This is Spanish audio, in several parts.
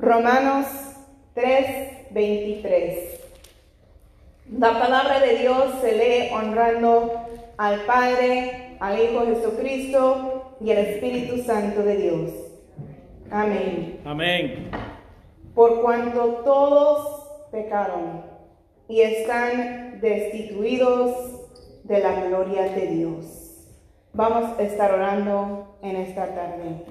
Romanos 3:23. La palabra de Dios se lee honrando al Padre, al Hijo Jesucristo y al Espíritu Santo de Dios. Amén. Amén. Por cuanto todos pecaron y están destituidos de la gloria de Dios. Vamos a estar orando en esta tarde.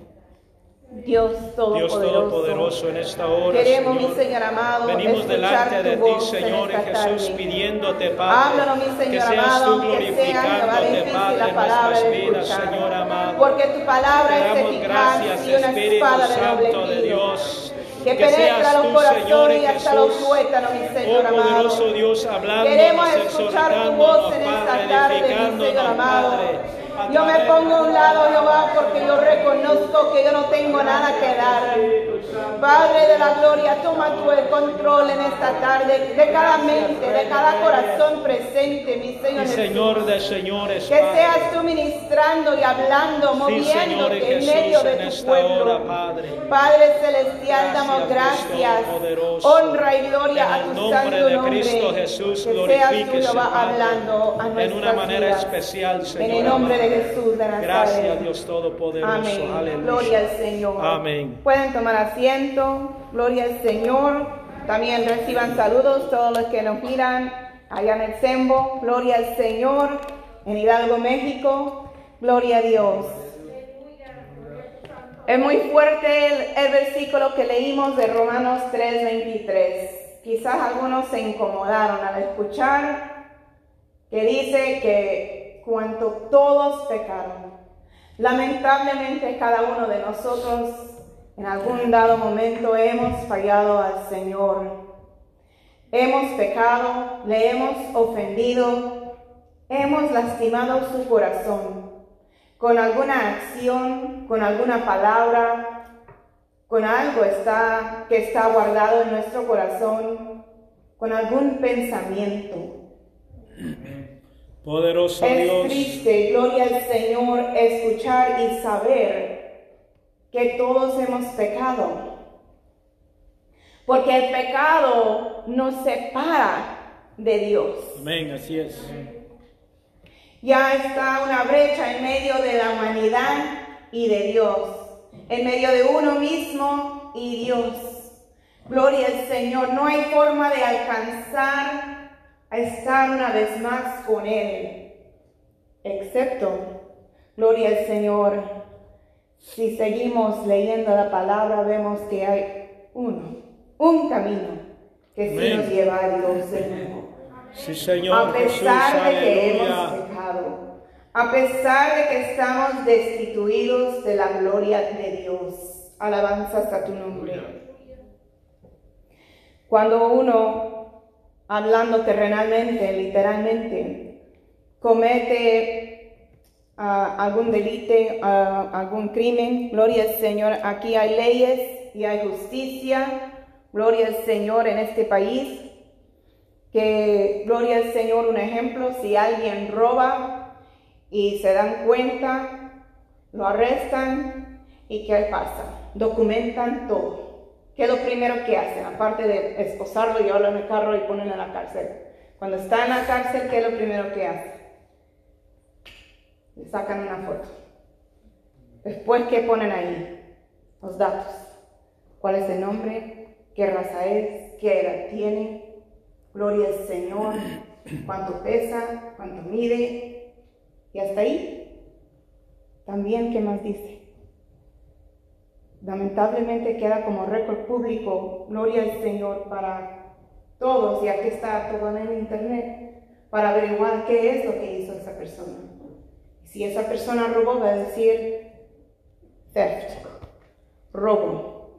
Dios Todopoderoso, Dios Todopoderoso, en esta hora, queremos, Señor, mi Señor amado, venimos delante de ti, Señor Jesús, pidiéndote, Padre, Háblanos, mi Señor que seas tú glorificándote, Padre, en nuestras vidas. Señor amado. Porque tu palabra Te es eficaz gracias, y una Espíritu espada Santo de. Dios. Que Que seas los tú, corazones Señor y hasta los tuétanos, mi Señor oh amado. Dios, Queremos hablándonos, escuchar tu voz en esta tarde, mi edificándonos, Señor amado. Padre. Yo me pongo a un lado, Jehová, porque yo reconozco que yo no tengo nada que dar. Padre de la gloria, toma tú el control en esta tarde de cada mente, de cada corazón presente, mi Señor Y Jesús. Señor de señores, Que seas tú ministrando y hablando, Sí, moviéndote en Jesús, medio de en tu pueblo. hora, Padre. Padre celestial, damos Gracias, honra y gloria En a tu nombre santo de nombre. Cristo Jesús, que seas tú, Padre, hablando a en una manera vidas. especial, Señor. En el nombre de. Jesús de Nazaret. Gracias, Dios Todopoderoso. Amén. Aleluya. Gloria al Señor. Amén. Pueden tomar asiento. Gloria al Señor. También reciban saludos todos los que nos miran allá en el Sembo. Gloria al Señor. En Hidalgo, México. Gloria a Dios. Es muy fuerte el, el versículo que leímos de Romanos 3:23. Quizás algunos se incomodaron al escuchar que dice que cuanto todos pecaron, lamentablemente cada uno de nosotros en algún dado momento hemos fallado al Señor. Hemos pecado, le hemos ofendido, hemos lastimado su corazón con alguna acción, con alguna palabra, con algo está, que está guardado en nuestro corazón, con algún pensamiento. Poderoso Es Dios. triste, gloria al Señor, escuchar y saber que todos hemos pecado. Porque el pecado nos separa de Dios. Amén, así es. Ya está una brecha en medio de la humanidad y de Dios, en medio de uno mismo y Dios. Gloria al Señor, no hay forma de alcanzar a estar una vez más con Él, excepto, gloria al Señor, si seguimos leyendo la palabra, vemos que hay uno, un camino que sí nos lleva a Dios de nuevo. Sí, Señor A Jesús, pesar de que hemos pecado, a pesar de que estamos destituidos de la gloria de Dios. Alabanzas a tu nombre. Cuando uno, hablando terrenalmente, literalmente, comete ah, algún delito, algún crimen, gloria al Señor, aquí hay leyes y hay justicia, gloria al Señor en este país, que gloria al Señor un ejemplo, si alguien roba y se dan cuenta, lo arrestan y ¿qué pasa? Documentan todo. ¿Qué es lo primero que hacen? Aparte de esposarlo, llevarlo en el carro y ponerlo en la cárcel. Cuando está en la cárcel, ¿qué es lo primero que hacen? Sacan una foto. Después, ¿qué ponen ahí? Los datos. ¿Cuál es el nombre? ¿Qué raza es? ¿Qué edad tiene? Gloria al Señor. ¿Cuánto pesa? ¿Cuánto mide? Y hasta ahí. También, ¿qué más dice? Lamentablemente queda como récord público, gloria al Señor, para todos, y aquí está todo en el internet, para averiguar qué es lo que hizo esa persona. Si esa persona robó, va a decir theft, robo,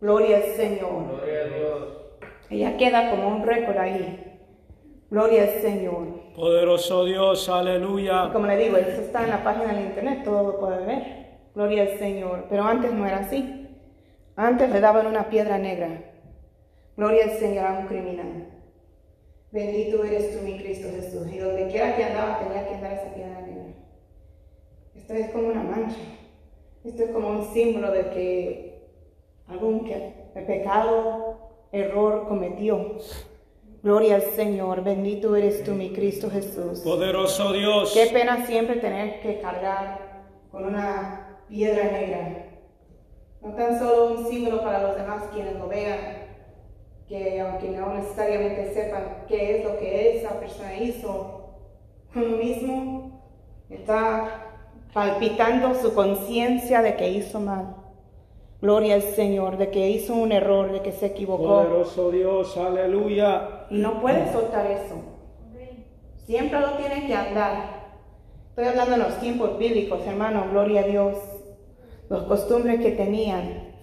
gloria al Señor. Gloria a Dios. Ella queda como un récord ahí, gloria al Señor. Poderoso Dios, aleluya. Como le digo, eso está en la página del internet, todo lo puede ver. Gloria al Señor. Pero antes no era así. Antes le daban una piedra negra. Gloria al Señor a un criminal. Bendito eres tú, mi Cristo Jesús. Y donde quiera que andaba tenía que andar esa piedra negra. Esto es como una mancha. Esto es como un símbolo de que algún que- pecado, error cometió. Gloria al Señor, bendito eres tú, mi Cristo Jesús. Poderoso Dios. Qué pena siempre tener que cargar con una piedra negra. No tan solo un símbolo para los demás quienes lo vean, que aunque no necesariamente sepan qué es lo que esa persona hizo, uno mismo está palpitando su conciencia de que hizo mal. Gloria al Señor, de que hizo un error, de que se equivocó. Poderoso Dios. Aleluya. Y no puedes soltar eso. Siempre lo tienes que andar. Estoy hablando en los tiempos bíblicos, hermano, gloria a Dios. Los costumbres que tenían.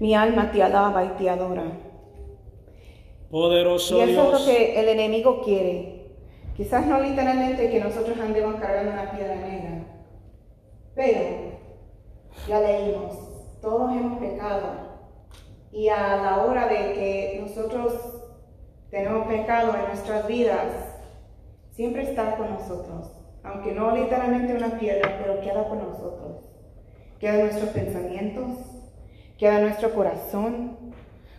Mi alma te alaba y te adora. Poderoso Y eso es lo Dios. que el enemigo quiere. Quizás no literalmente que nosotros andemos cargando una piedra negra. Pero ya leímos, todos hemos pecado. Y a la hora de que nosotros tenemos pecado en nuestras vidas, siempre está con nosotros. Aunque no literalmente una piedra, pero queda con nosotros. Queda en nuestros pensamientos, queda en nuestro corazón.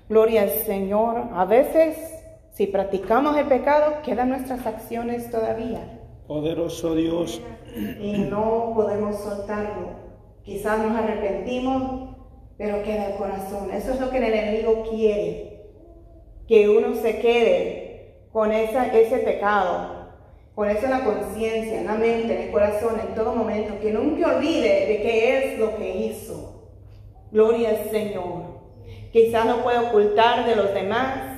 Gloria al Señor. A veces, si practicamos el pecado, quedan nuestras acciones todavía Poderoso Dios. y no podemos soltarlo. Quizás nos arrepentimos, pero queda el corazón. Eso es lo que el enemigo quiere, que uno se quede con esa, ese pecado, con eso en la conciencia, en la mente, en el corazón, en todo momento, que nunca olvide de qué es lo que hizo. Gloria al Señor. Quizás lo puede ocultar de los demás,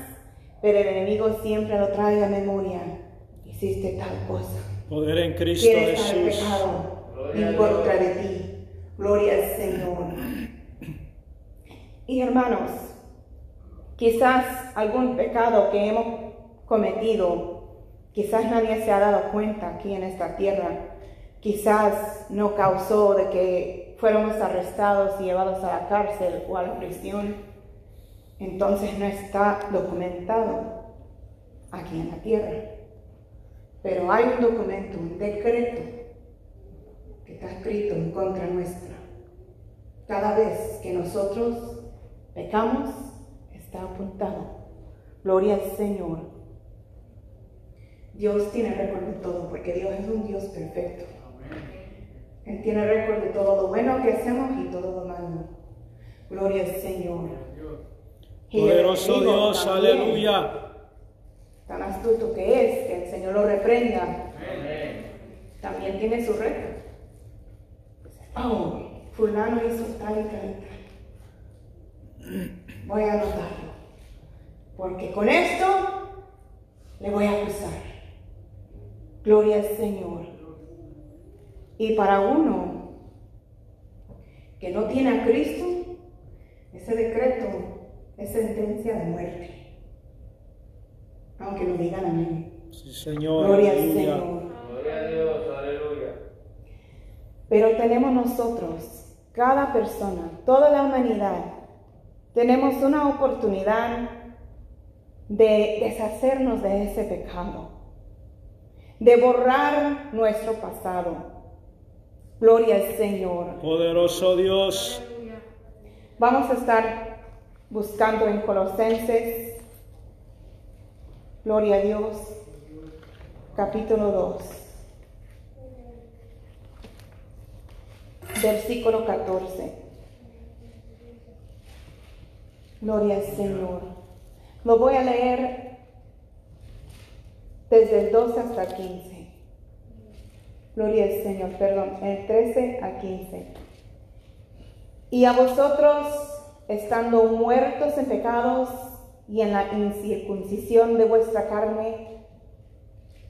pero el enemigo siempre lo trae a memoria. Hiciste tal cosa. Poder en Cristo Jesús. pecado en contra de ti. Gloria al Señor. Y hermanos, quizás algún pecado que hemos cometido, quizás nadie se ha dado cuenta aquí en esta tierra, quizás no causó de que fuéramos arrestados y llevados a la cárcel o a la prisión, entonces no está documentado aquí en la tierra. Pero hay un documento, un decreto que está escrito en contra nuestra. Cada vez que nosotros pecamos, está apuntado. Gloria al Señor. Dios tiene récord de todo, porque Dios es un Dios perfecto. Él tiene récord de todo lo bueno que hacemos y todo lo malo. Gloria al Señor. Poderoso enemigo Dios. también, Aleluya. Tan astuto que es, que el Señor lo reprenda. También tiene su récord. Oh, fulano hizo tal y tal y tal. Voy a anotarlo. Porque con esto le voy a acusar. Gloria al Señor. Y para uno que no tiene a Cristo, ese decreto es sentencia de muerte. Aunque lo digan amén. Sí, Señor. Gloria al. Señor. Gloria a Dios, aleluya. Pero tenemos nosotros, cada persona, toda la humanidad, tenemos una oportunidad de deshacernos de ese pecado, de borrar nuestro pasado. Gloria al Señor. Poderoso Dios. Vamos a estar buscando en Colosenses, Gloria a Dios, capítulo 2, versículo 14. Gloria al Señor. Lo voy a leer desde el 12 hasta el 15. Gloria al Señor, perdón, el 13 al 15. Y a vosotros, estando muertos en pecados y en la incircuncisión de vuestra carne,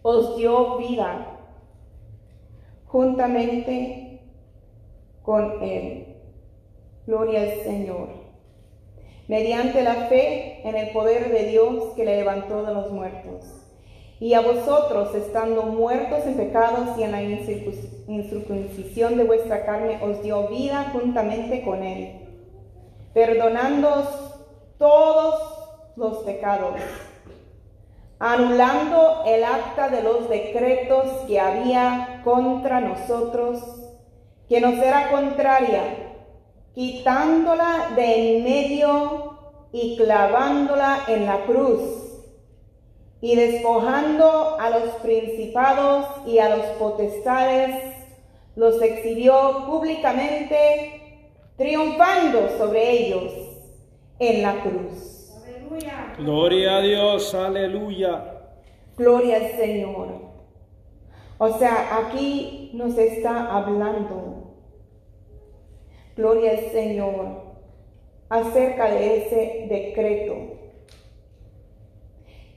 os dio vida juntamente con Él. Gloria al Señor. Mediante la fe en el poder de Dios que le levantó de los muertos. Y a vosotros, estando muertos en pecados y en la incircun- incircuncisión de vuestra carne, os dio vida juntamente con Él, perdonándoos todos los pecados, anulando el acta de los decretos que había contra nosotros, que nos era contraria, quitándola de en medio y clavándola en la cruz, y despojando a los principados y a los potestades, los exhibió públicamente, triunfando sobre ellos en la cruz. Gloria a Dios, aleluya. Gloria al Señor. O sea, aquí nos está hablando, gloria al Señor, acerca de ese decreto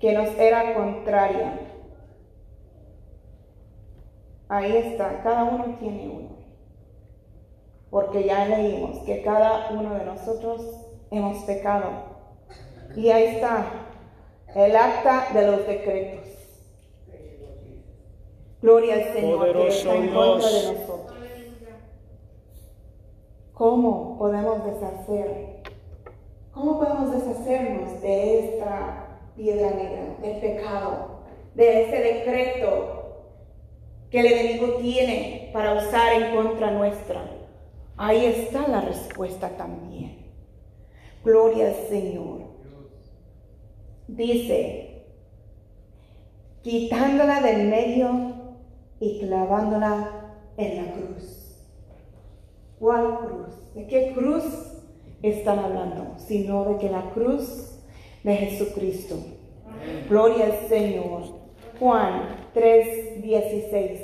que nos era contraria. Ahí está, cada uno tiene uno. Porque ya leímos que cada uno de nosotros hemos pecado. Y ahí está el acta de los decretos. Gloria al Señor que está en contra de nosotros. ¿Cómo podemos deshacer? ¿Cómo podemos deshacernos de esta piedra negra, del pecado, de ese decreto que el enemigo tiene para usar en contra nuestra? Ahí está la respuesta también. Gloria al Señor. Dice, quitándola del medio y clavándola en la cruz. ¿Cuál cruz? ¿De qué cruz están hablando? Sino de que la cruz de Jesucristo. Gloria al Señor. Juan 3, 16.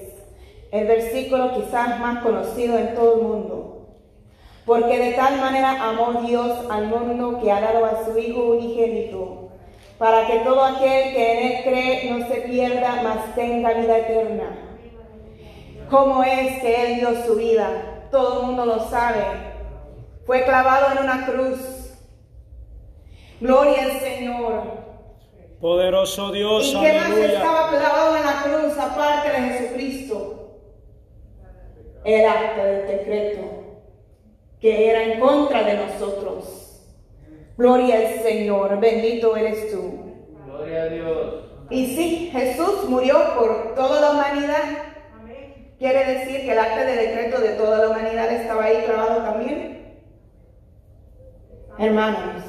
El versículo quizás más conocido en todo el mundo. Porque de tal manera amó Dios al mundo que ha dado a su Hijo unigénito, para que todo aquel que en él cree no se pierda, mas tenga vida eterna. ¿Cómo es que Él dio su vida? Todo el mundo lo sabe. Fue clavado en una cruz. Gloria al Señor. Poderoso Dios, ¿Y qué más estaba clavado en la cruz aparte de Jesucristo? El acta del decreto que era en contra de nosotros. Gloria al Señor, bendito eres tú. Gloria a Dios. Y sí, Jesús murió por toda la humanidad. Quiere decir que el acta de decreto de toda la humanidad estaba ahí clavado también. Hermanos,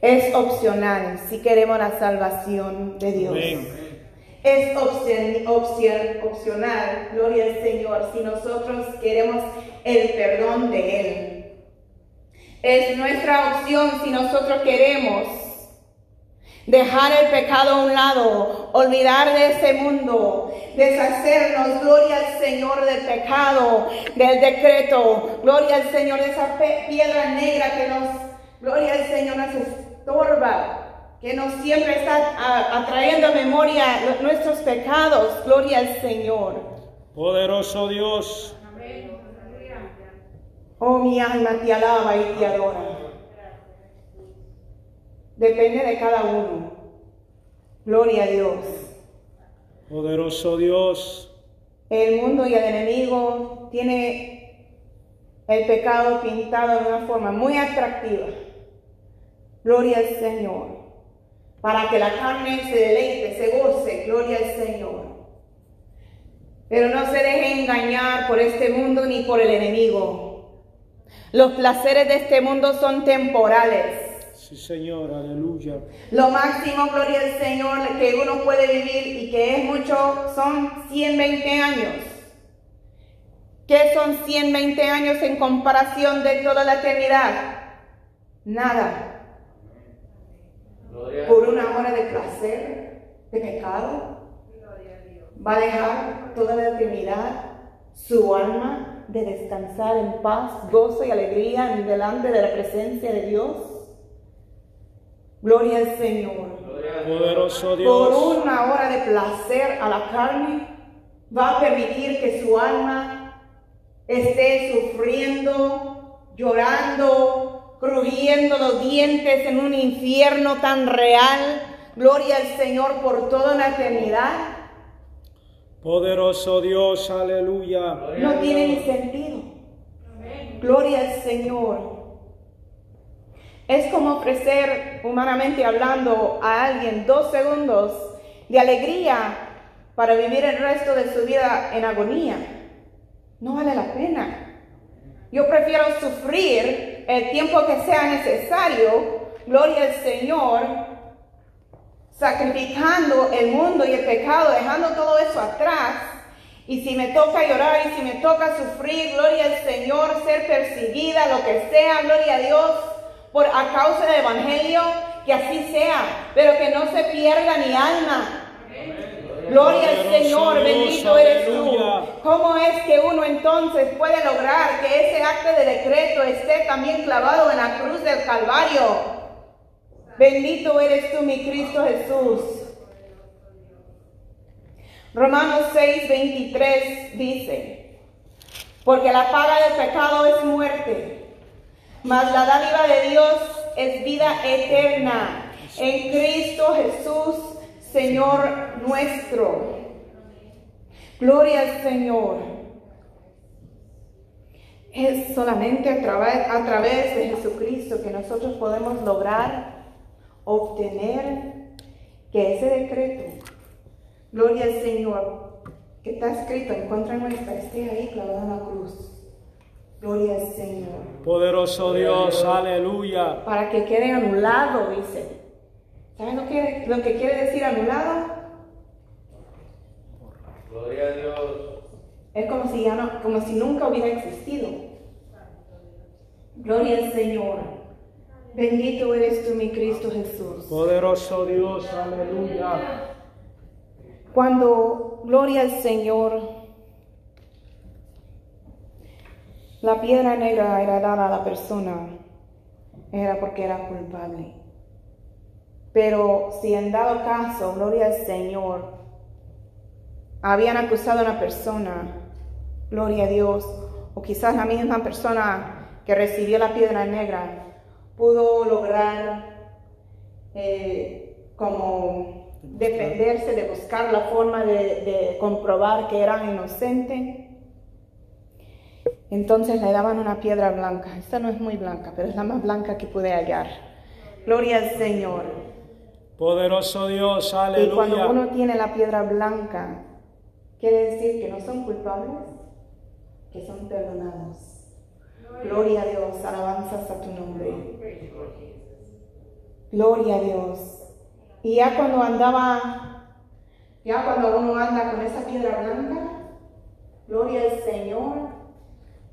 es opcional si queremos la salvación de Dios. Amén. Es opción, opción- opcional, gloria al Señor, si nosotros queremos el perdón de Él. Es nuestra opción si nosotros queremos dejar el pecado a un lado, olvidar de ese mundo, deshacernos, gloria al Señor del pecado, del decreto, gloria al Señor de esa piedra negra que nos, gloria al Señor nos estorba, que nos siempre está atrayendo a memoria nuestros pecados, gloria al Señor. Poderoso Dios, Oh, mi alma te alaba y te adora. Depende de cada uno. Gloria a Dios. poderoso Dios, El mundo y el enemigo tiene el pecado pintado de una forma muy atractiva. Gloria al Señor. Para que la carne se deleite, se goce. Gloria al Señor. Pero no se deje engañar por este mundo ni por el enemigo. Los placeres de este mundo son temporales. sí Señor, aleluya. Lo máximo, gloria al Señor, que uno puede vivir y que es mucho, son 120 años. ¿Qué son 120 años en comparación de toda la eternidad? Nada. Por una hora de placer, de pecado, va a dejar toda la eternidad su alma de descansar en paz, gozo y alegría en delante de la presencia de Dios. Gloria al Señor. Gloria a Dios. Poderoso por una hora de placer a la carne, va a permitir que su alma esté sufriendo, llorando, crujiendo los dientes en un infierno tan real. Gloria al Señor por toda la eternidad. Poderoso Dios, aleluya. No tiene ni sentido. Gloria al Señor. Es como ofrecer, humanamente hablando, a alguien dos segundos de alegría para vivir el resto de su vida en agonía. No vale la pena. Yo prefiero sufrir el tiempo que sea necesario, gloria al Señor, sacrificando el mundo y el pecado, dejando todo eso atrás. Y si me toca llorar y si me toca sufrir, gloria al Señor, ser perseguida, lo que sea, gloria a Dios, por a causa del Evangelio, que así sea, pero que no se pierda mi alma. Gloria al Señor, bendito eres tú. ¿Cómo es que uno entonces puede lograr que ese acto de decreto esté también clavado en la cruz del Calvario? Bendito eres tú, mi Cristo Jesús. Romanos 6, 23 dice, porque la paga del pecado es muerte, mas la dádiva de Dios es vida eterna en Cristo Jesús, Señor nuestro. Gloria al Señor. Es solamente a través, a través de Jesucristo que nosotros podemos lograr obtener que ese decreto, gloria al Señor, que está escrito en contra nuestra, esté ahí clavado en la cruz. Gloria al Señor. Poderoso Dios, aleluya. Para que quede anulado, dice. ¿Saben lo que, lo que quiere decir anulado? Gloria a Dios. Es como si, ya no, como si nunca hubiera existido. Gloria al Señor. Bendito eres tú, mi Cristo Jesús. Poderoso Dios, aleluya. Cuando, gloria al Señor, la piedra negra era dada a la persona, era porque era culpable. Pero si en dado caso, gloria al Señor, habían acusado a una persona, gloria a Dios, o quizás la misma persona que recibió la piedra negra pudo lograr eh, como defenderse, de buscar la forma de, de comprobar que era inocente. Entonces le daban una piedra blanca. Esta no es muy blanca, pero es la más blanca que pude hallar. Gloria al Señor. Poderoso Dios, Y cuando aleluya. uno tiene la piedra blanca, quiere decir que no son culpables, que son perdonados. Gloria a Dios, alabanzas a tu nombre. Gloria a Dios. Y ya cuando andaba, ya cuando uno anda con esa piedra blanca, gloria al Señor,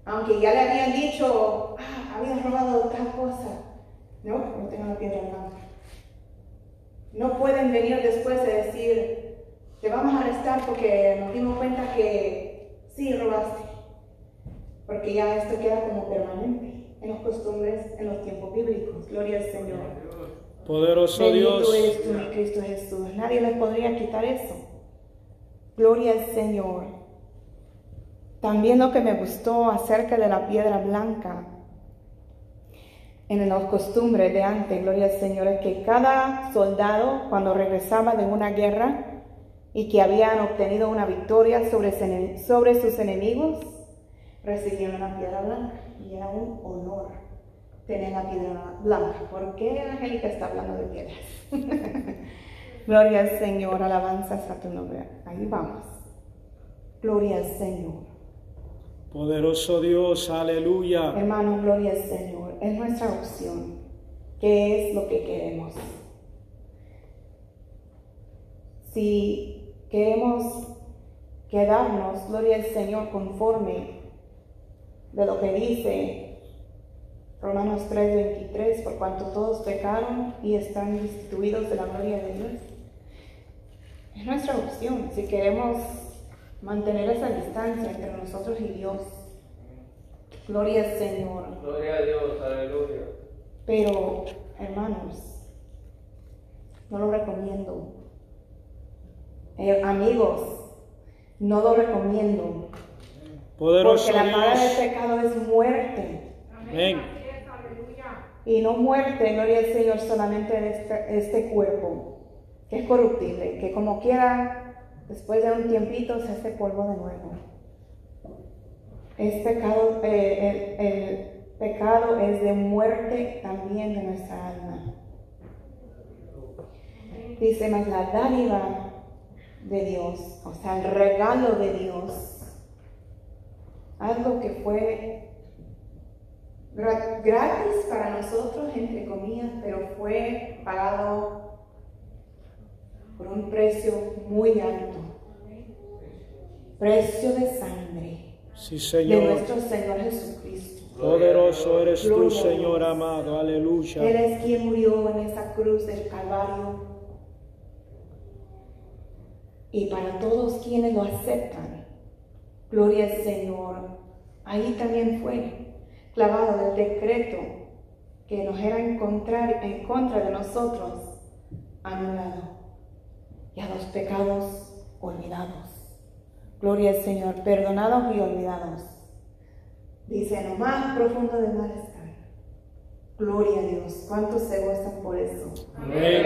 aunque ya le habían dicho, ah, habías robado tal cosa, no, no tengo la piedra blanca. No pueden venir después de decir, te vamos a arrestar porque nos dimos cuenta que sí robaste. Porque ya esto queda como permanente en las costumbres, en los tiempos bíblicos. Gloria al Señor. Poderoso Bendito Dios. eres tú, mi Cristo Jesús. Nadie les podría quitar eso. Gloria al Señor. También lo que me gustó acerca de la piedra blanca en las costumbres de antes, gloria al Señor, es que cada soldado cuando regresaba de una guerra y que habían obtenido una victoria sobre sus enemigos, recibían una piedra blanca y era un honor tener la piedra blanca. ¿Por qué Angélica está hablando de piedras? Gloria al Señor, alabanzas a tu nombre. Ahí vamos. Gloria al Señor. Poderoso Dios, aleluya. Hermano, gloria al Señor. Es nuestra opción. ¿Qué es lo que queremos? Si queremos quedarnos, gloria al Señor, conforme de lo que dice Romanos 3:23, por cuanto todos pecaron y están destituidos de la gloria de Dios. Es nuestra opción. Si queremos mantener esa distancia entre nosotros y Dios. Gloria al Señor. Gloria a Dios, aleluya. Pero, hermanos, no lo recomiendo. Eh, amigos, no lo recomiendo. Poderoso Porque la paga del pecado es muerte. Amén. Y no muerte, gloria al Señor, solamente de este, este cuerpo, que es corruptible, que como quiera, después de un tiempito se hace polvo de nuevo. Es pecado, eh, el, el pecado es de muerte también de nuestra alma. Dice más la dádiva de Dios, o sea, el regalo de Dios, algo que fue gra- gratis para nosotros, entre comillas, pero fue pagado por un precio muy alto. Precio de sangre Sí, de Señor. nuestro Señor Jesucristo. Poderoso eres tú, Señor amado. Aleluya. Él es quien murió en esa cruz del Calvario. Y para todos quienes lo aceptan, gloria al Señor. Ahí también fue clavado el decreto que nos era en contra, de nosotros, anulado. Y a los pecados olvidados. Gloria al Señor, perdonados y olvidados. Dice, en lo más profundo del mar está. Gloria a Dios. ¿Cuántos se gozan por eso? Amén.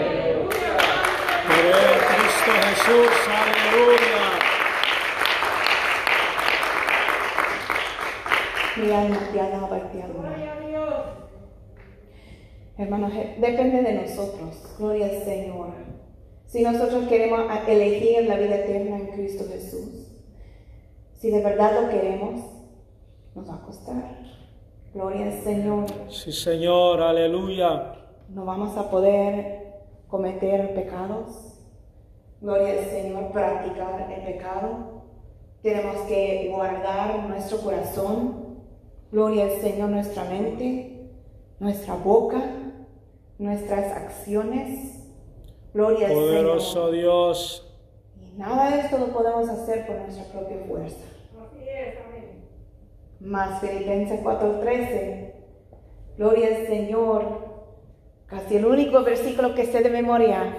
Por Cristo Jesús. Aleluya. Mi alma te alaba y te adora. Hermanos, eh, depende de nosotros. Gloria al Señor. Si nosotros queremos elegir la vida eterna en Cristo Jesús, si de verdad lo queremos, nos va a costar. Gloria al Señor. Sí, Señor. Aleluya. No vamos a poder cometer pecados. Gloria al Señor, practicar el pecado. Tenemos que guardar nuestro corazón. Gloria al Señor, nuestra mente, nuestra boca, nuestras acciones. Gloria al Poderoso Señor. Dios. Y nada de esto lo podemos hacer por nuestra propia fuerza. Más Filipenses 4:13. Gloria al Señor. Casi el único versículo que sé de memoria.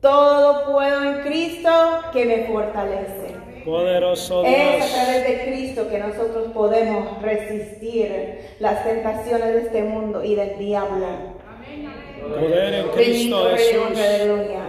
Todo puedo en Cristo que me fortalece. Poderoso Es a Dios. través de Cristo que nosotros podemos resistir las tentaciones de este mundo y del diablo. Poder en Cristo Jesús. gloria.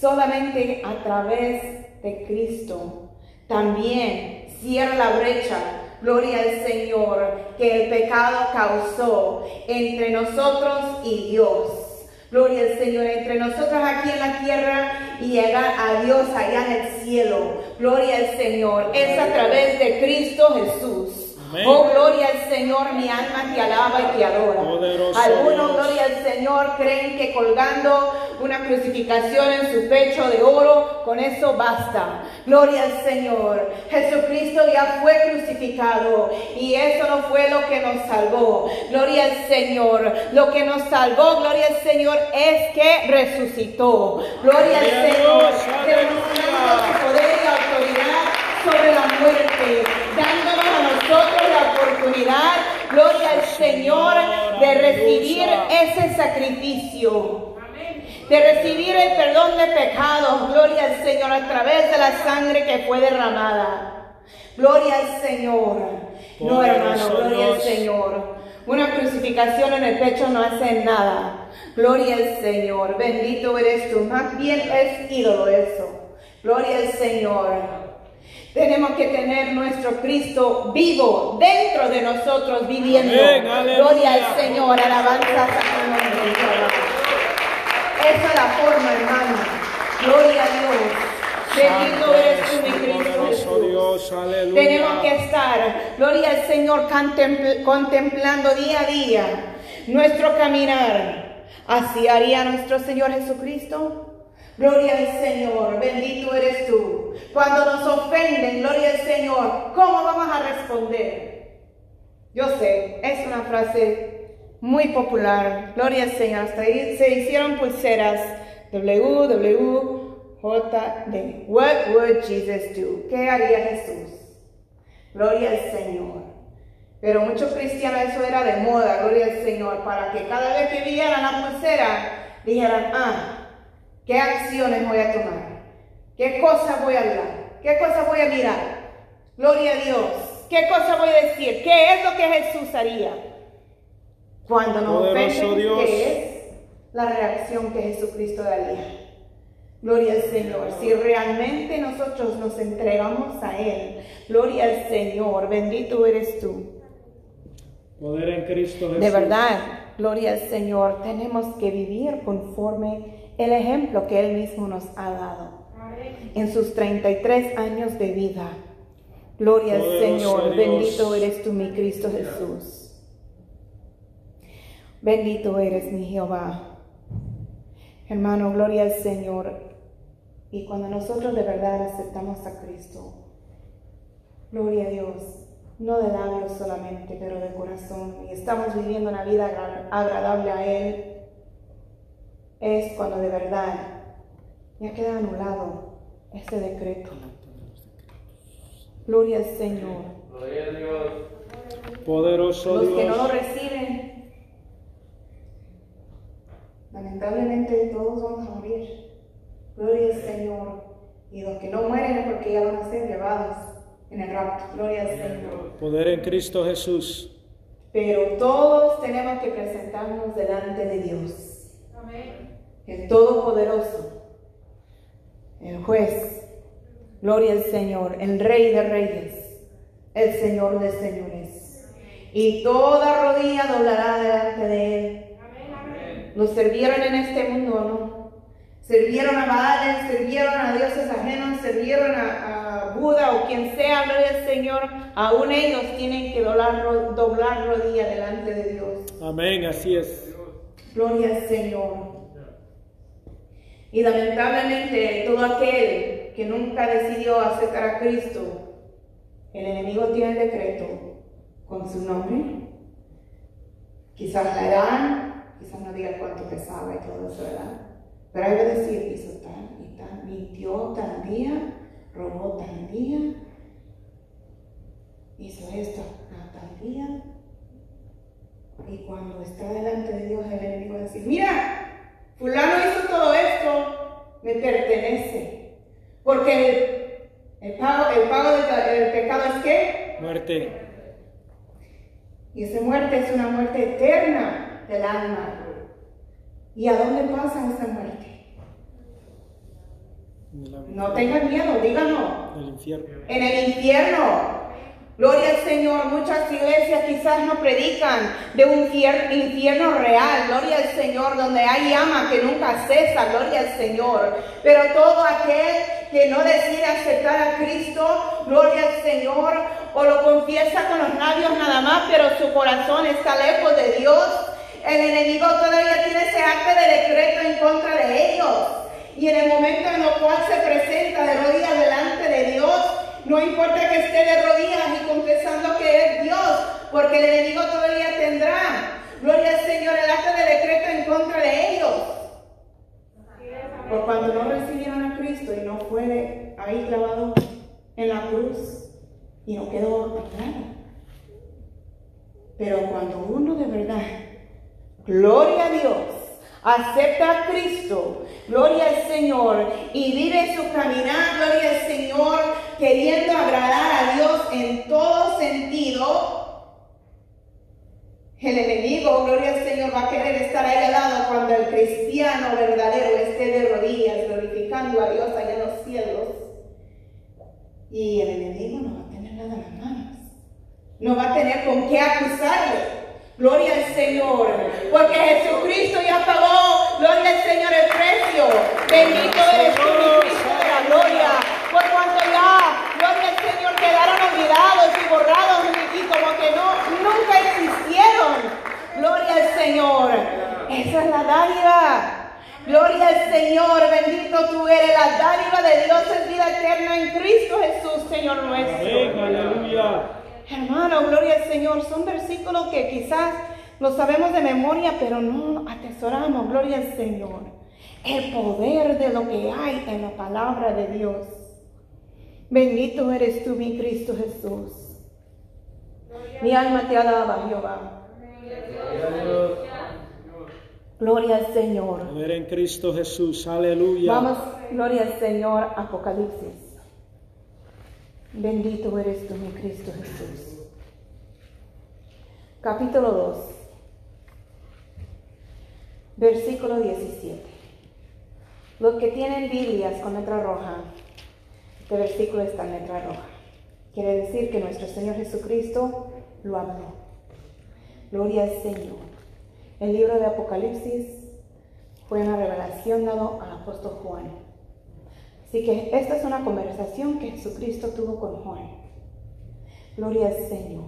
Solamente a través de Cristo también cierra la brecha. Gloria al Señor que el pecado causó entre nosotros y Dios. Gloria al Señor entre nosotros aquí en la tierra y llegar a Dios allá en el cielo. Gloria al Señor. Es a través de Cristo Jesús. Amén. Oh, gloria al Señor, mi alma te alaba y te adora. Poderoso Algunos, Dios. gloria al Señor, creen que colgando una crucificación en su pecho de oro, con eso basta. Gloria al Señor. Jesucristo ya fue crucificado y eso no fue lo que nos salvó. Gloria al Señor. Lo que nos salvó, gloria al Señor, es que resucitó. Gloria al Señor. Dios, Demostrando aleluya. su poder y autoridad sobre la muerte, dándonos a nosotros la oportunidad, gloria al Señor, de recibir ese sacrificio, de recibir el perdón de pecados, gloria al Señor, a través de la sangre que fue derramada. Gloria al Señor. No, hermano, gloria al. Señor. Una crucificación en el pecho no hace nada. Gloria al Señor. Bendito eres tú. Más bien es ídolo eso. Gloria al Señor. Tenemos que tener nuestro Cristo vivo dentro de nosotros viviendo. Amén. Gloria al Señor. Alabanza a nombre. Esa es la forma, hermano. Gloria a Dios. Bendito eres tú, mi Cristo. Dios. Aleluya. Tenemos que estar, gloria al Señor, contempl- contemplando día a día nuestro caminar. Así haría nuestro Señor Jesucristo. Gloria al Señor, bendito eres tú. Cuando nos ofenden, gloria al Señor, ¿cómo vamos a responder? Yo sé, es una frase muy popular. Gloria al Señor. Hasta ahí se hicieron pulseras. WWJD. What would Jesus do? ¿Qué haría Jesús? Gloria al Señor. Pero muchos cristianos eso era de moda, gloria al Señor, para que cada vez que vieran la pulsera dijeran, ah, ¿qué acciones voy a tomar? ¿Qué cosas voy a hablar? ¿Qué cosas voy a mirar? Gloria a Dios. ¿Qué cosa voy a decir? ¿Qué es lo que Jesús haría? Cuando nos ofenden. ¿qué es la reacción que Jesucristo daría? Gloria al Señor. Si realmente nosotros nos entregamos a Él, gloria al Señor, bendito eres tú. Poder en Cristo Jesús. De verdad, gloria al Señor, tenemos que vivir conforme el ejemplo que Él mismo nos ha dado en sus 33 años de vida. Gloria al Señor, bendito eres tú, mi Cristo Jesús. Bendito eres mi Jehová. Hermano, gloria al Señor. Y cuando nosotros de verdad aceptamos a Cristo, gloria a Dios, no de labios solamente, pero de corazón, y estamos viviendo una vida agra- agradable a Él, es cuando de verdad ya queda anulado este decreto. Gloria al Señor. Gloria a Dios. Poderoso Los que no lo reciben, lamentablemente todos vamos a morir. Gloria al Señor. Y los que no mueren es porque ya van a ser llevados en el rapto. Gloria al Señor. Poder en Cristo Jesús. Pero todos tenemos que presentarnos delante de Dios. El Todopoderoso, el juez, gloria al Señor, el Rey de Reyes, el Señor de Señores. Y toda rodilla doblará delante de Él. Nos sirvieron en este mundo, ¿o ¿no? Sirvieron a Baal, sirvieron a dioses ajenos, sirvieron a, a Buda o quien sea, gloria al Señor. Aún ellos tienen que doblar, doblar rodilla delante de Dios. Amén, así es. Gloria al Señor. Y lamentablemente todo aquel que nunca decidió aceptar a Cristo, el enemigo tiene el decreto con su nombre. Quizás la edad, quizás no diga cuánto pesaba y todo eso, ¿verdad? Pero hay que decir, hizo tal y tal, mintió tal día, robó tal día, hizo esto a tal día. Y cuando está delante de Dios, el enemigo va a decir, mira, fulano hizo todo esto, me pertenece. Porque el, el pago, el pago del el pecado es qué? Muerte. Y esa muerte es una muerte eterna del alma. ¿Y a dónde pasa esa muerte? En No tengan miedo, díganlo. El infierno. en el infierno. Gloria al Señor. Muchas iglesias quizás no predican de un fier- infierno real. Gloria al Señor, donde hay llama que nunca cesa. Gloria al Señor. Pero todo aquel que no decide aceptar a Cristo, gloria al Señor, o lo confiesa con los labios nada más, pero su corazón está lejos de Dios. El enemigo todavía tiene ese acto de decreto en contra de ellos. Y en el momento en el cual se presenta de rodillas delante de Dios, no importa que esté de rodillas y confesando que es Dios, porque el enemigo todavía tendrá, gloria al Señor, el acto de decreto en contra de ellos. Por cuando no recibieron a Cristo y no fue ahí clavado en la cruz y no quedó nada. Pero cuando uno de verdad, gloria a Dios, acepta a Cristo, gloria al Señor, y vive su caminar, gloria al Señor, queriendo agradar a Dios en todo sentido, el enemigo, gloria al Señor, va a querer estar ahí al lado cuando el cristiano verdadero esté de rodillas, glorificando a Dios allá en los cielos. Y el enemigo no va a tener nada en las manos. No va a tener con qué acusarle. Gloria al Señor. Porque Jesucristo ya pagó, gloria al Señor, el precio. Bendito eres tú, mi Cristo de la gloria. Por cuanto ya, gloria al Señor, quedaron olvidados y borrados y como que no, nunca existieron. Gloria al Señor. Esa es la dádiva. Gloria al Señor, bendito tú eres. La dádiva de Dios es vida eterna en Cristo Jesús, Señor nuestro. Amén, aleluya. Hermano, gloria al Señor. Son versículos que quizás los sabemos de memoria, pero no atesoramos. Gloria al Señor. El poder de lo que hay en la palabra de Dios. Bendito eres tú, mi Cristo Jesús. Mi alma te alaba, Jehová. Gloria al Señor. Poder en Cristo Jesús. Aleluya. Vamos, gloria al Señor, Apocalipsis. Bendito eres tú, mi Cristo Jesús. Capítulo 2, versículo 17. Los que tienen Biblias con letra roja, este versículo está en letra roja. Quiere decir que nuestro Señor Jesucristo lo habló. Gloria al Señor. El libro de Apocalipsis fue una revelación dado al apóstol Juan. Así que esta es una conversación que Jesucristo tuvo con Juan. Gloria al Señor.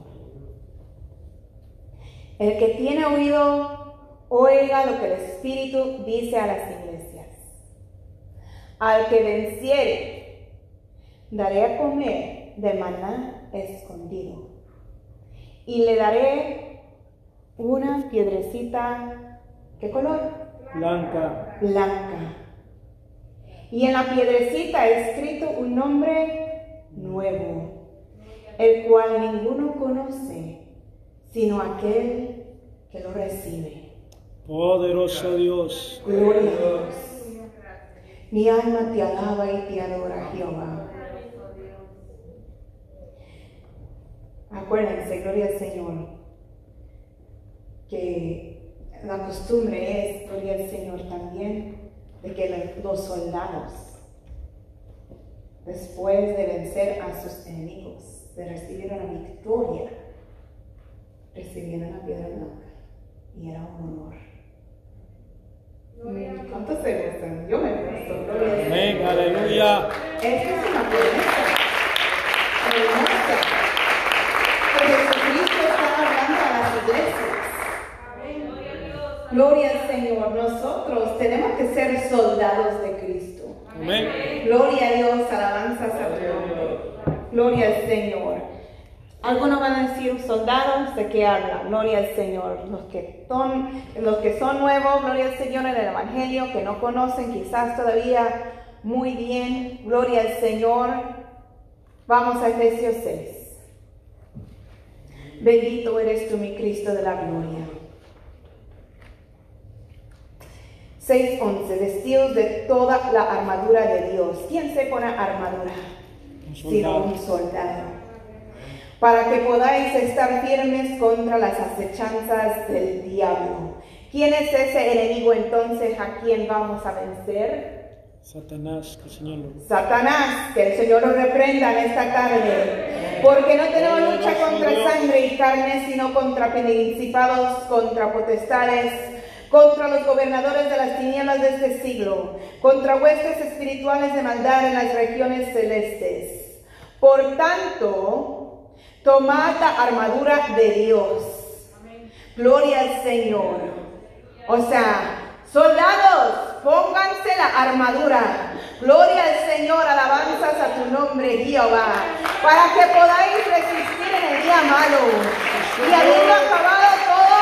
El que tiene oído, Oiga lo que el Espíritu dice a las iglesias. Al que venciere, daré a comer de maná escondido. Y le daré una piedrecita, ¿qué color? Blanca. Blanca. Y en la piedrecita escrito un nombre nuevo, el cual ninguno conoce, sino aquel que lo recibe. Poderoso Dios. Gloria a Dios. Mi alma te alaba y te adora, Jehová. Acuérdense, gloria al Señor, que la costumbre es, gloria al Señor también, de que los soldados, después de vencer a sus enemigos, de recibir una victoria, recibieron la piedra blanca y era un honor. ¿Cuántos se gustan? Yo me gusto. Amén. Aleluya. Esta es una promesa hermosa que Jesucristo está hablando a las iglesias. Gloria al Señor. Nosotros tenemos que ser soldados de Cristo. Amén. Gloria a Dios, alabanzas a nombre. Gloria al Señor. Algunos van a decir soldados, ¿de qué habla? Gloria al Señor. Los que son, los que son nuevos, gloria al Señor en el Evangelio, que no conocen quizás todavía muy bien, gloria al Señor. Vamos a Efesios 6. Bendito eres tú, mi Cristo de la gloria. 6.11. Vestidos de toda la armadura de Dios. ¿Quién se pone armadura? Un Sino soldado. un soldado. Para que podáis estar firmes contra las acechanzas del diablo. ¿Quién es ese enemigo entonces a quien vamos a vencer? Satanás, que el Señor lo. Satanás, que el Señor lo reprenda en esta tarde, porque no tenemos lucha contra sangre y carne, sino contra principados, contra potestades, contra los gobernadores de las tinieblas de este siglo, contra huestes espirituales de maldad en las regiones celestes. Por tanto, tomad la armadura de Dios. Gloria al Señor. O sea, soldados, pónganse la armadura. Gloria al Señor, alabanzas a tu nombre, Jehová, para que podáis resistir en el día malo. Y habiendo acabado todo,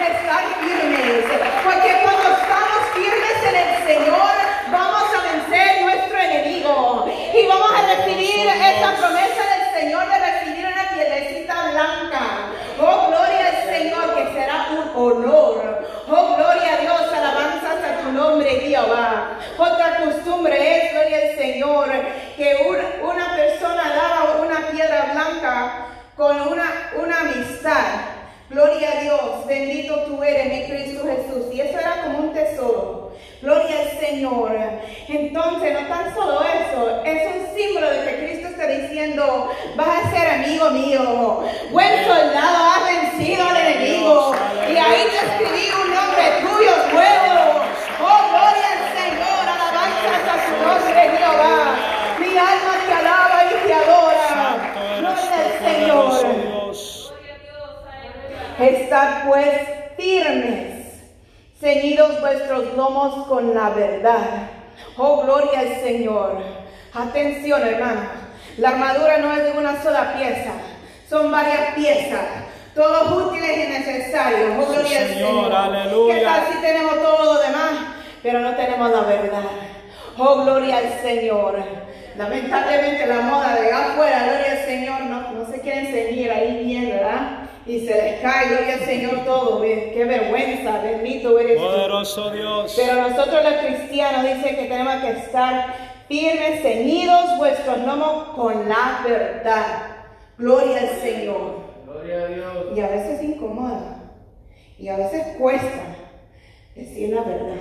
estar firmes. Porque cuando estamos firmes en el Señor, vamos a vencer nuestro enemigo. Y vamos a recibir esa promesa del Señor de recibir una piedrecita blanca. Oh, gloria al Señor, que será un honor. Oh, gloria a Dios, alabanzas a tu nombre, Jehová. Otra costumbre es, gloria al Señor, que un- una persona daba una piedra blanca con una, una amistad. Gloria a Dios, bendito tú eres, mi Cristo Jesús. Y eso era como un tesoro. Gloria al Señor. Entonces, no tan solo eso, es un símbolo de que Cristo está diciendo, vas a ser amigo mío. Buen soldado, has vencido al enemigo. Y ahí te escribí un nombre tuyo nuevo. Oh, gloria al Señor, alabanzas a su nombre, Jehová. Mi alma te alaba y te adora. Gloria al Señor. Estad pues firmes, ceñidos vuestros lomos con la verdad. Oh, gloria al Señor. Atención, hermanos. La armadura no es de una sola pieza, son varias piezas. Todos útiles y necesarios. Oh, gloria al Señor, Señor. aleluya. ¿Qué tal si tenemos todo lo demás, pero no tenemos la verdad? Oh, gloria al Señor. Lamentablemente la moda de afuera, gloria al Señor, no, no se quieren ceñir ahí bien, ¿verdad? Y se les cae, gloria al Señor, todo. Qué vergüenza, bendito eres tú. Poderoso Dios. Pero nosotros los cristianos dice que tenemos que estar firmes, ceñidos vuestros lomos con la verdad. Gloria al Señor. Gloria a Dios. Y a veces incomoda. Y a veces cuesta decir la verdad.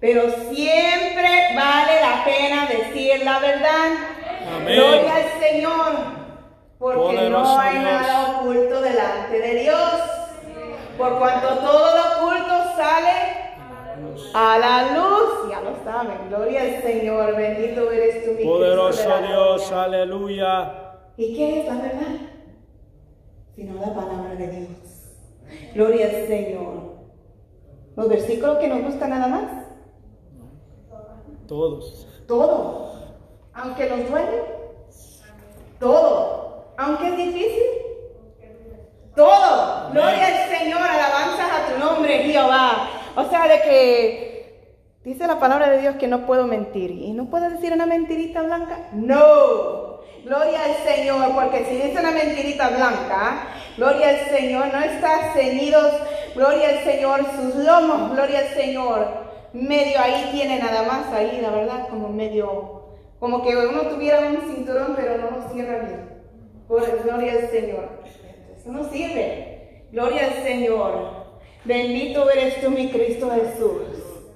Pero siempre vale la pena decir la verdad. Amén. Gloria al Señor. Porque no hay Dios. nada oculto delante de Dios. Por cuanto todo lo oculto sale a la luz. Ya lo saben. Gloria al Señor. Bendito eres tú, mi Poderoso Dios. gloria. Aleluya. ¿Y qué es la verdad? Sino la palabra de Dios. Gloria al Señor. Los versículos que nos gustan nada más. Todos. Todo. Aunque nos duele. Todo. Aunque es difícil. Todo. Gloria al Señor. Alabanzas a tu nombre, Jehová. O sea, de que dice la palabra de Dios que no puedo mentir. ¿Y no puedo decir una mentirita blanca? No. Gloria al Señor, porque si dice una mentirita blanca, gloria al Señor, no está ceñidos, gloria al Señor, sus lomos, gloria al Señor, medio ahí tiene nada más ahí, la verdad, como medio, como que uno tuviera un cinturón, pero no lo cierra bien. Por- Gloria al Señor. Eso no sirve. Gloria al Señor. Bendito eres tú, mi Cristo Jesús.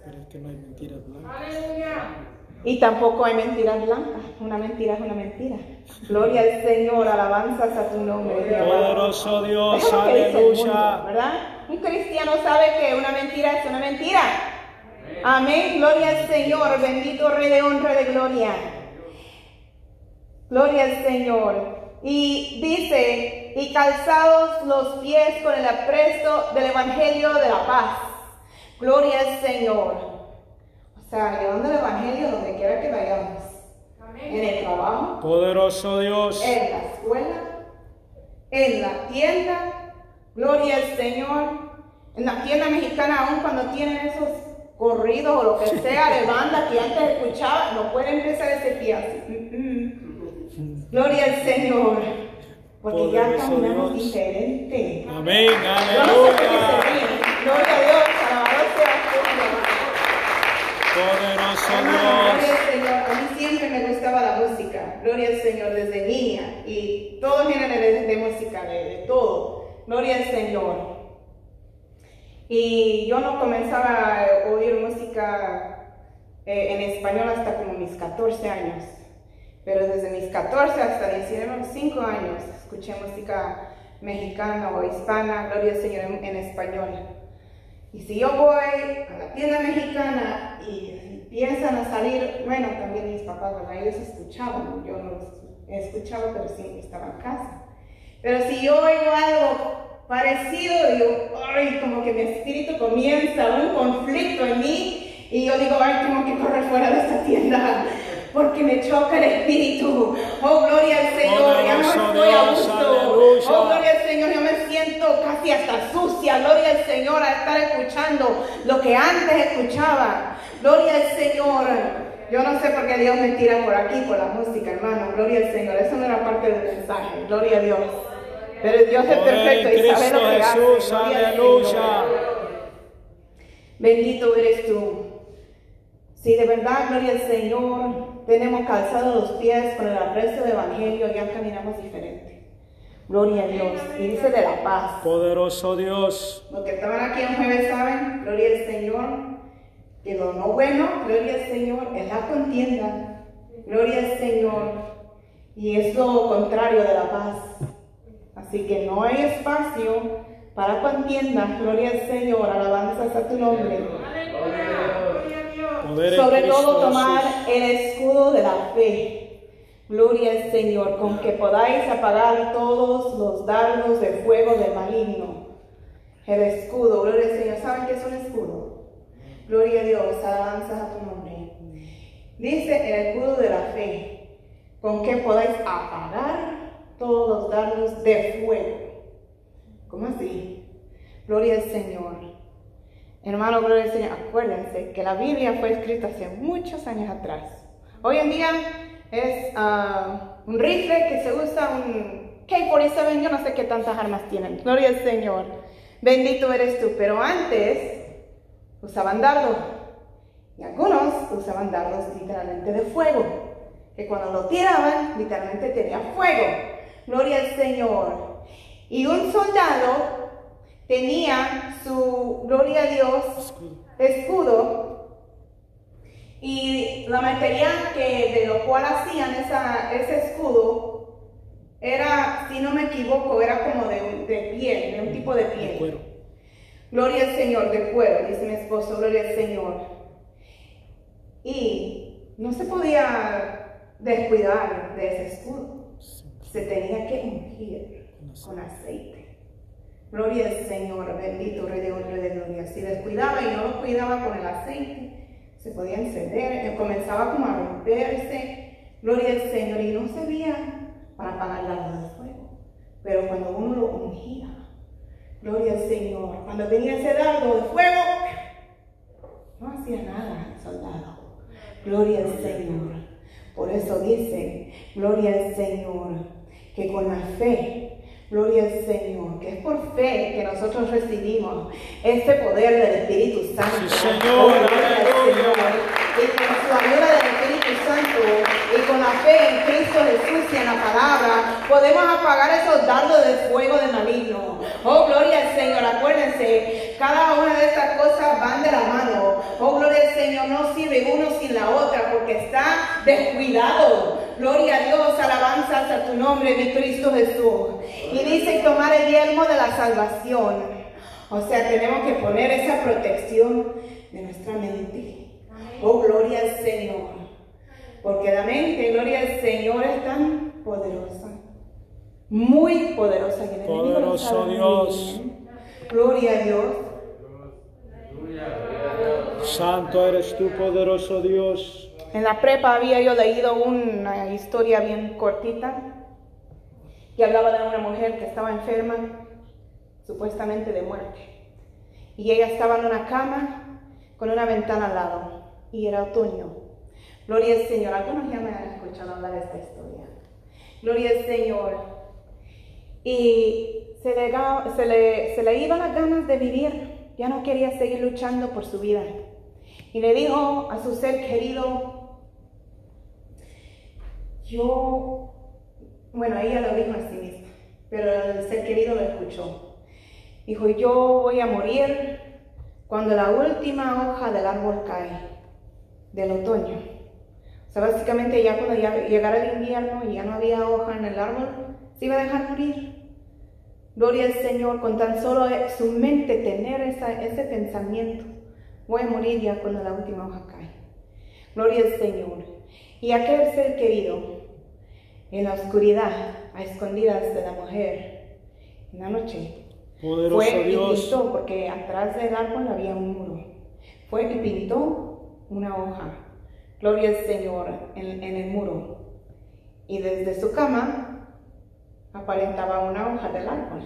Pero es que no hay mentiras blancas. Y tampoco hay mentiras blancas. Una mentira es una mentira. Gloria al Señor, alabanzas a tu nombre. Poderoso Dios, aleluya. ¿verdad? Un cristiano sabe que una mentira es una mentira. Amén. Gloria al Señor. Bendito Rey de honra de gloria. Gloria al Señor. Y dice, y calzados los pies con el apresto del Evangelio de la paz. Gloria al Señor. O sea, llevando el Evangelio donde quiera que vayamos. En el trabajo, Poderoso Dios. en la escuela, en la tienda, gloria al Señor, en la tienda mexicana, aún cuando tienen esos corridos o lo que sea de banda que antes escuchaba, no pueden empezar ese pie así. Gloria al Señor, porque ya caminamos Dios. diferente. Amén, aleluya. Gloria a Dios, alabado sea nombre. Poderoso Dios. al Señor. A mí siempre me gustaba la música. Gloria al Señor desde niña. Y todo género de, de música, de, de todo. Gloria al Señor. Y yo no comenzaba a oír música eh, en español hasta como mis 14 años. Pero desde mis 14 hasta 5 años escuché música mexicana o hispana, gloria al Señor, en, español. Y si yo voy a la tienda mexicana y empiezan a salir, bueno, también mis papás, ¿verdad? Ellos escuchaban, yo no escuchaba, pero sí estaba en casa. Pero si yo oigo algo parecido, digo, ay, como que mi espíritu comienza un conflicto en mí y yo digo, ay, tengo que correr fuera de esta tienda porque me choca el espíritu. Oh, gloria al Señor, ya no estoy a gusto. Oh, gloria al Señor, yo me siento casi hasta sucia. Gloria al Señor a estar escuchando lo que antes escuchaba. Gloria al Señor. Yo no sé por qué Dios me tira por aquí, por la música, hermano. Gloria al Señor. Eso no era parte del mensaje. Gloria a Dios. Pero Dios es perfecto y sabe lo que hace. Gloria al aleluya. Señor. Bendito eres tú. Si de verdad, gloria al Señor, tenemos calzado los pies con el aprecio del Evangelio, ya caminamos diferente. Gloria a Dios. Y dice de la paz. Poderoso Dios. Los que estaban aquí en jueves saben, gloria al Señor, que lo no bueno, gloria al Señor, es la contienda. Gloria al Señor. Y es lo contrario de la paz. Así que no hay espacio para contienda. Gloria al Señor. Alabanzas a tu nombre. Poder Sobre todo tomar Jesús. el escudo de la fe. Gloria al Señor, con que podáis apagar todos los dardos de fuego del maligno. El escudo, gloria al Señor. ¿Saben qué es un escudo? Gloria a Dios, alabanzas a tu nombre. Dice el escudo de la fe, con que podáis apagar todos los dardos de fuego. ¿Cómo así? Gloria al Señor. Hermano, gloria al Señor, acuérdense que la Biblia fue escrita hace muchos años atrás. Hoy en día es ah, un rifle que se usa, un K-47, yo no sé qué tantas armas tienen. Gloria al Señor. Bendito eres tú. Pero antes usaban dardos. Y algunos usaban dardos literalmente de fuego. Que cuando lo tiraban, literalmente tenía fuego. Gloria al Señor. Y un soldado tenía su, gloria a Dios, escudo. Y la material que, de lo cual hacían esa, ese escudo era, si no me equivoco, era como de, de piel, de un tipo de piel. Cuero. Gloria al Señor, de cuero, dice mi esposo, gloria al Señor. Y no se podía descuidar de ese escudo. Se tenía que ungir con aceite. Gloria al Señor, bendito Rey de Honra de Gloria. Si descuidaba y no lo cuidaba con el aceite, se podía encender, eh, comenzaba como a romperse. Gloria al Señor, y no servía para apagar la luz de fuego. Pero cuando uno lo ungía, gloria al Señor, cuando tenía ese dardo de fuego, no hacía nada el soldado. Gloria al Señor. Por eso dice, gloria al Señor, que con la fe Gloria al Señor, que es por fe que nosotros recibimos este poder del Espíritu Santo. Sí, Señor, Oh, gloria al. Señor. Y con su ayuda del Espíritu Santo y con la fe en Cristo Jesús y en la palabra, podemos apagar esos dardos de fuego de maligno. Oh, gloria al Señor. Acuérdense, cada una de estas cosas van de la mano. Oh, No sirve uno sin la otra porque está descuidado. Gloria a Dios, alabanzas a tu nombre, mi Cristo Jesús. Y dice tomar el yelmo de la salvación. O sea, tenemos que poner esa protección de nuestra mente. Oh, gloria al Señor. Porque la mente, gloria al Señor, es tan poderosa. Muy poderosa. y Poderoso Dios. bien. Gloria a Dios. Gloria a Dios. Santo eres tú, poderoso Dios. En la prepa había yo leído una historia bien cortita que hablaba de una mujer que estaba enferma, supuestamente de muerte. Y ella estaba en una cama con una ventana al lado y era otoño. Gloria al Señor. Algunos ya me han escuchado hablar de esta historia. Gloria al Señor. Y se le, iban las ganas de vivir. Ya no quería seguir luchando por su vida. Y le dijo a su ser querido, yo, bueno, ella lo dijo a sí misma, pero el ser querido lo escuchó. Dijo, yo voy a morir cuando la última hoja del árbol cae, del otoño. O sea, básicamente ya cuando ya llegara el invierno y ya no había hoja en el árbol, se iba a dejar morir. Gloria al Señor, con tan solo su mente tener ese pensamiento. Voy a morir ya cuando la última hoja cae. Gloria al Señor. Y aquel ser querido, en la oscuridad, a escondidas de la mujer, en la noche, Poderoso fue y Dios. pintó, porque atrás del árbol había un muro. Fue y pintó una hoja. Gloria al Señor en, en el muro. Y desde su cama aparentaba una hoja del árbol.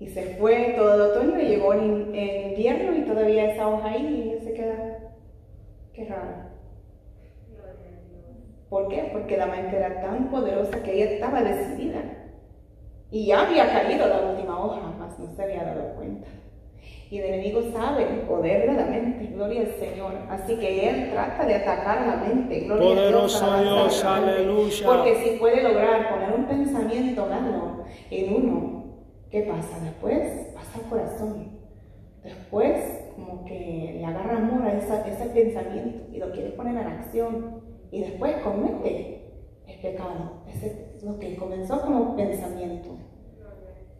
Y se fue todo el otoño y llegó el, in- el invierno y todavía esa hoja ahí y se queda. Qué raro. ¿Por qué? Porque la mente era tan poderosa que ella estaba decidida. Y ya había caído la última hoja, mas no se había dado cuenta. Y el enemigo sabe el poder de la mente, gloria al Señor. Así que él trata de atacar la mente, gloria Poderoso a Dios. Dios, aleluya. Porque si puede lograr poner un pensamiento malo en uno, ¿qué pasa? Después pasa al corazón. Después, como que le agarra amor a esa- ese pensamiento y lo quiere poner en acción. Y después comete el pecado. Ese es lo que comenzó como pensamiento.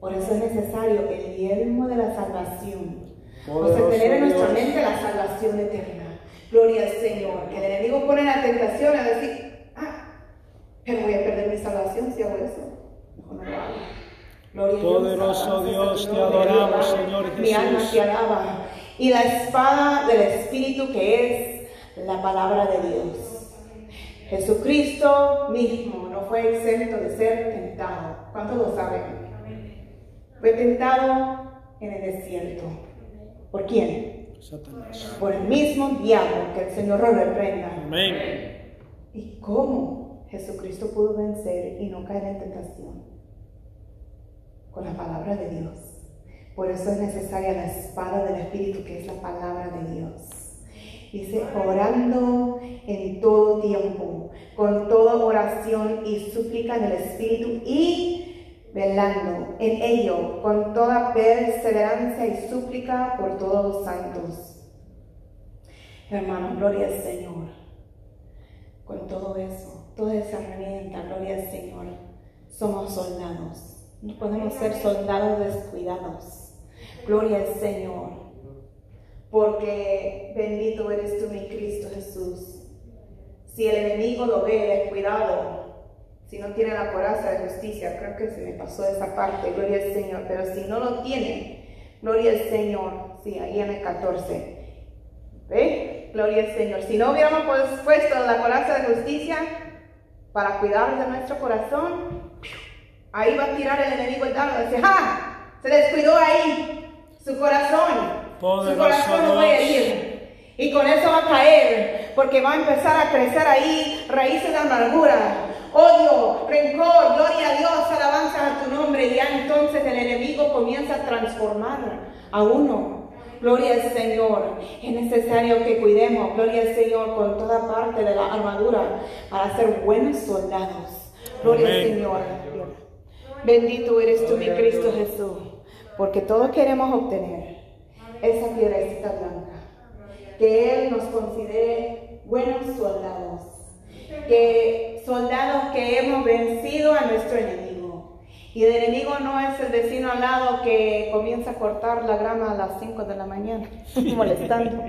Por eso es necesario el yelmo de la salvación. O sea, tener en nuestra mente la salvación eterna. Gloria al Señor. Que el enemigo pone la tentación a decir, ah, pero voy a perder mi salvación si hago eso. Mejor no lo hago. Gloria a Dios, Poderoso Dios, te adoramos. Señor Mi alma Jesús. te alaba. Y la espada del Espíritu que es la palabra de Dios. Jesucristo mismo no fue exento de ser tentado. ¿Cuántos lo saben? Fue tentado en el desierto. ¿Por quién? Satanás. Por el mismo diablo que el Señor lo reprenda. Amén. ¿Y cómo Jesucristo pudo vencer y no caer en tentación? Con la palabra de Dios. Por eso es necesaria la espada del Espíritu, que es la palabra de Dios. Dice, orando en todo tiempo, con toda oración y súplica en el Espíritu y velando en ello con toda perseverancia y súplica por todos los santos. Hermano, gloria al Señor. Con todo eso, toda esa herramienta, gloria al Señor, somos soldados. No podemos ser soldados descuidados. Gloria al Señor. Porque bendito eres tú, mi Cristo Jesús. Si el enemigo lo ve descuidado, Si no tiene la coraza de justicia, creo que se me pasó esa parte, gloria al Señor. Pero si no lo tiene, gloria al Señor. Sí, ahí en el 14. ¿Ve? Gloria al Señor. Si no hubiéramos pues puesto la coraza de justicia para cuidar de nuestro corazón, ahí va a tirar el enemigo el dardo y decir, ¡ah! Se descuidó ahí su corazón. Poderoso su corazón no va a herir. Y con eso va a caer, porque va a empezar a crecer ahí raíces de amargura, odio, rencor, gloria a Dios, alabanza a tu nombre. Y ya entonces el enemigo comienza a transformar a uno. Gloria al Señor. Es necesario que cuidemos, gloria al Señor, con toda parte de la armadura para ser buenos soldados. Gloria al Amén. Señor. Bendito eres tú, mi Cristo Jesús, porque todos queremos obtener esa piedrecita blanca. Que Él nos considere buenos soldados. Que soldados que hemos vencido a nuestro enemigo. Y el enemigo no es el vecino al lado que comienza a cortar la grama a las 5 de la mañana, molestando.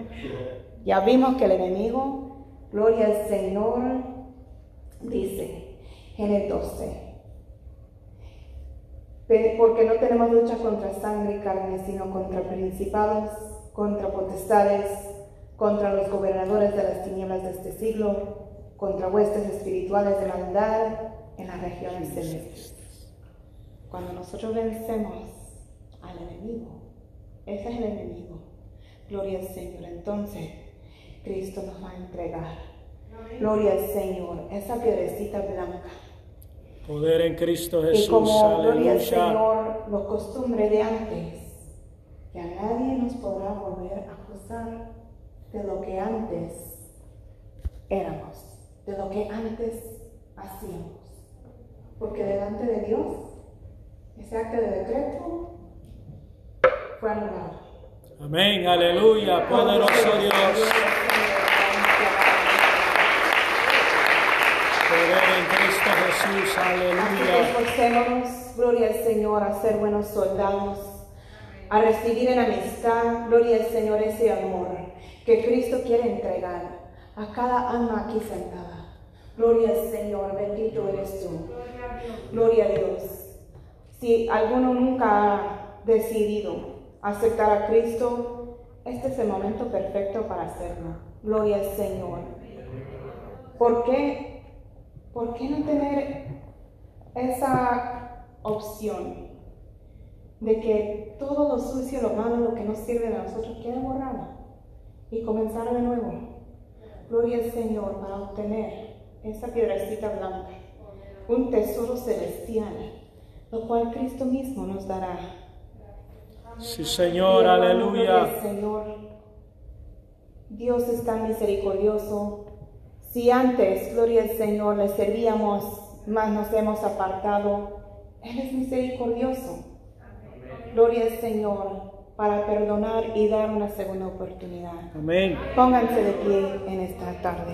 Ya vimos que el enemigo, gloria al Señor, dice en el 12. Porque no tenemos lucha contra sangre y carne, sino contra principados, contra potestades, contra los gobernadores de las tinieblas de este siglo, contra huestes espirituales de maldad en las regiones celestes. Cuando nosotros vencemos al enemigo, ese es el enemigo, gloria al Señor, entonces Cristo nos va a entregar, gloria al Señor, esa piedrecita blanca. Poder en Cristo Jesús. como gloria al. Señor, lo costumbre de antes, que a nadie nos podrá volver a acusar de lo que antes éramos, de lo que antes hacíamos. Porque delante de Dios, ese acto de decreto fue anulado. Amén. Aleluya. Poderoso Dios. Poder en Cristo Jesús. Gloria al Señor, a ser buenos soldados, a recibir en amistad, gloria al Señor, ese amor que Cristo quiere entregar a cada alma aquí sentada. Gloria al Señor, bendito eres tú. Gloria a Dios. Si alguno nunca ha decidido aceptar a Cristo, este es el momento perfecto para hacerlo. Gloria al Señor. ¿Por qué? ¿Por qué no tener esa opción de que todo lo sucio, lo malo, lo que no sirve de nosotros quede borrado y comenzar de nuevo? Gloria al Señor para obtener esa piedrecita blanca, un tesoro celestial, lo cual Cristo mismo nos dará. Sí, Señor. Aleluya. al Señor, Dios es tan misericordioso. Si antes, gloria al Señor, le servíamos, mas nos hemos apartado, Él es misericordioso. Gloria al Señor para perdonar y dar una segunda oportunidad. Amén. Pónganse de pie en esta tarde.